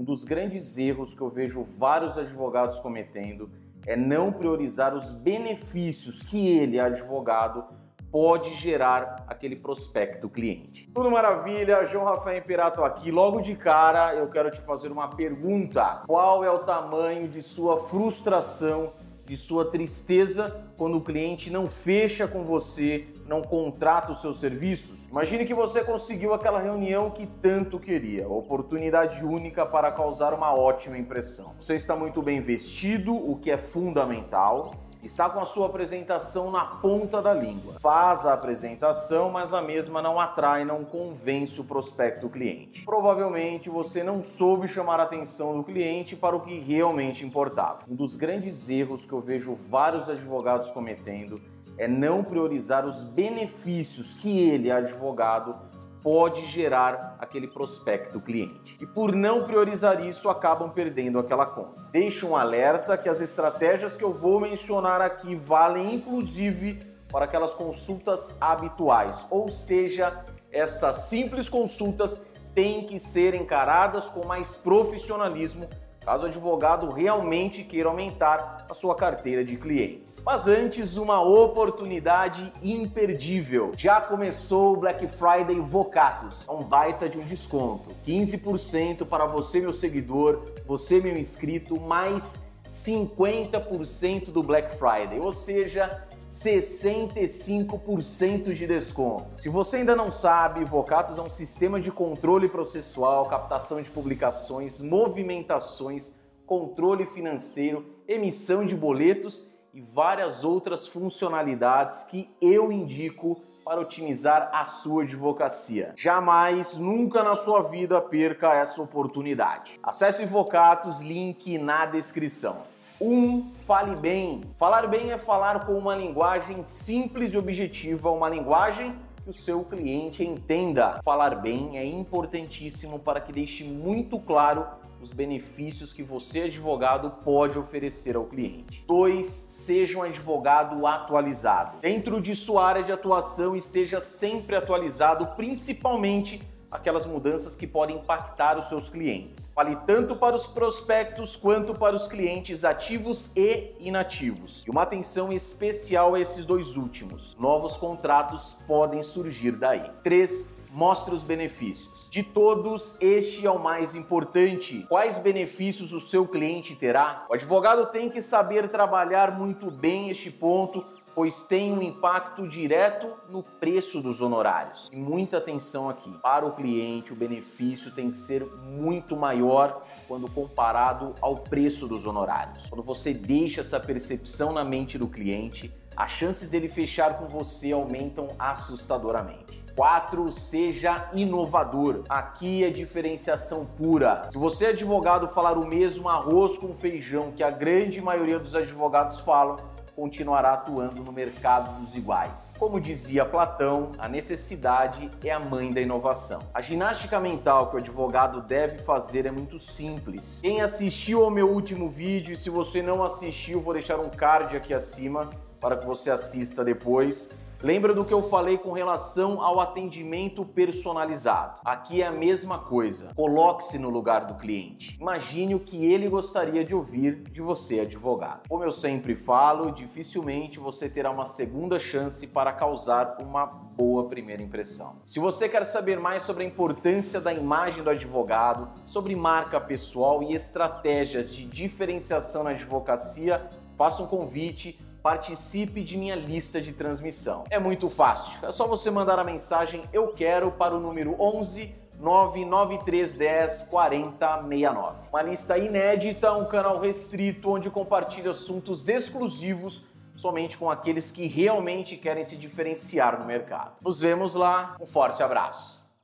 Um dos grandes erros que eu vejo vários advogados cometendo é não priorizar os benefícios que ele, advogado, pode gerar aquele prospecto cliente. Tudo maravilha, João Rafael Imperato aqui. Logo de cara, eu quero te fazer uma pergunta. Qual é o tamanho de sua frustração de sua tristeza quando o cliente não fecha com você, não contrata os seus serviços? Imagine que você conseguiu aquela reunião que tanto queria, oportunidade única para causar uma ótima impressão. Você está muito bem vestido, o que é fundamental está com a sua apresentação na ponta da língua. Faz a apresentação, mas a mesma não atrai, não convence o prospecto cliente. Provavelmente você não soube chamar a atenção do cliente para o que realmente importava. Um dos grandes erros que eu vejo vários advogados cometendo é não priorizar os benefícios que ele, advogado, pode gerar aquele prospecto cliente. E por não priorizar isso, acabam perdendo aquela conta. Deixo um alerta que as estratégias que eu vou mencionar aqui valem inclusive para aquelas consultas habituais, ou seja, essas simples consultas têm que ser encaradas com mais profissionalismo caso o advogado realmente queira aumentar a sua carteira de clientes. Mas antes, uma oportunidade imperdível. Já começou o Black Friday Vocatus. É um baita de um desconto. 15% para você, meu seguidor, você, meu inscrito, mais 50% do Black Friday. Ou seja, 65% de desconto. Se você ainda não sabe, Vocatus é um sistema de controle processual, captação de publicações, movimentações, controle financeiro, emissão de boletos e várias outras funcionalidades que eu indico para otimizar a sua advocacia. Jamais, nunca na sua vida perca essa oportunidade. Acesse Vocatus, link na descrição. Um, fale bem. Falar bem é falar com uma linguagem simples e objetiva, uma linguagem que o seu cliente entenda. Falar bem é importantíssimo para que deixe muito claro os benefícios que você, advogado, pode oferecer ao cliente. 2. Seja um advogado atualizado. Dentro de sua área de atuação, esteja sempre atualizado, principalmente aquelas mudanças que podem impactar os seus clientes. Vale tanto para os prospectos quanto para os clientes ativos e inativos. E uma atenção especial a esses dois últimos. Novos contratos podem surgir daí. 3. Mostre os benefícios. De todos, este é o mais importante. Quais benefícios o seu cliente terá? O advogado tem que saber trabalhar muito bem este ponto pois tem um impacto direto no preço dos honorários. E muita atenção aqui. Para o cliente, o benefício tem que ser muito maior quando comparado ao preço dos honorários. Quando você deixa essa percepção na mente do cliente, as chances dele fechar com você aumentam assustadoramente. 4. Seja inovador. Aqui é diferenciação pura. Se você, advogado, falar o mesmo arroz com feijão que a grande maioria dos advogados falam, continuará atuando no mercado dos iguais. Como dizia Platão, a necessidade é a mãe da inovação. A ginástica mental que o advogado deve fazer é muito simples. Quem assistiu ao meu último vídeo, e se você não assistiu, vou deixar um card aqui acima para que você assista depois Lembra do que eu falei com relação ao atendimento personalizado? Aqui é a mesma coisa. Coloque-se no lugar do cliente. Imagine o que ele gostaria de ouvir de você, advogado. Como eu sempre falo, dificilmente você terá uma segunda chance para causar uma boa primeira impressão. Se você quer saber mais sobre a importância da imagem do advogado, sobre marca pessoal e estratégias de diferenciação na advocacia, faça um convite participe de minha lista de transmissão. É muito fácil, é só você mandar a mensagem eu quero para o número 11 99310 4069. Uma lista inédita, um canal restrito onde compartilho assuntos exclusivos somente com aqueles que realmente querem se diferenciar no mercado. Nos vemos lá, um forte abraço.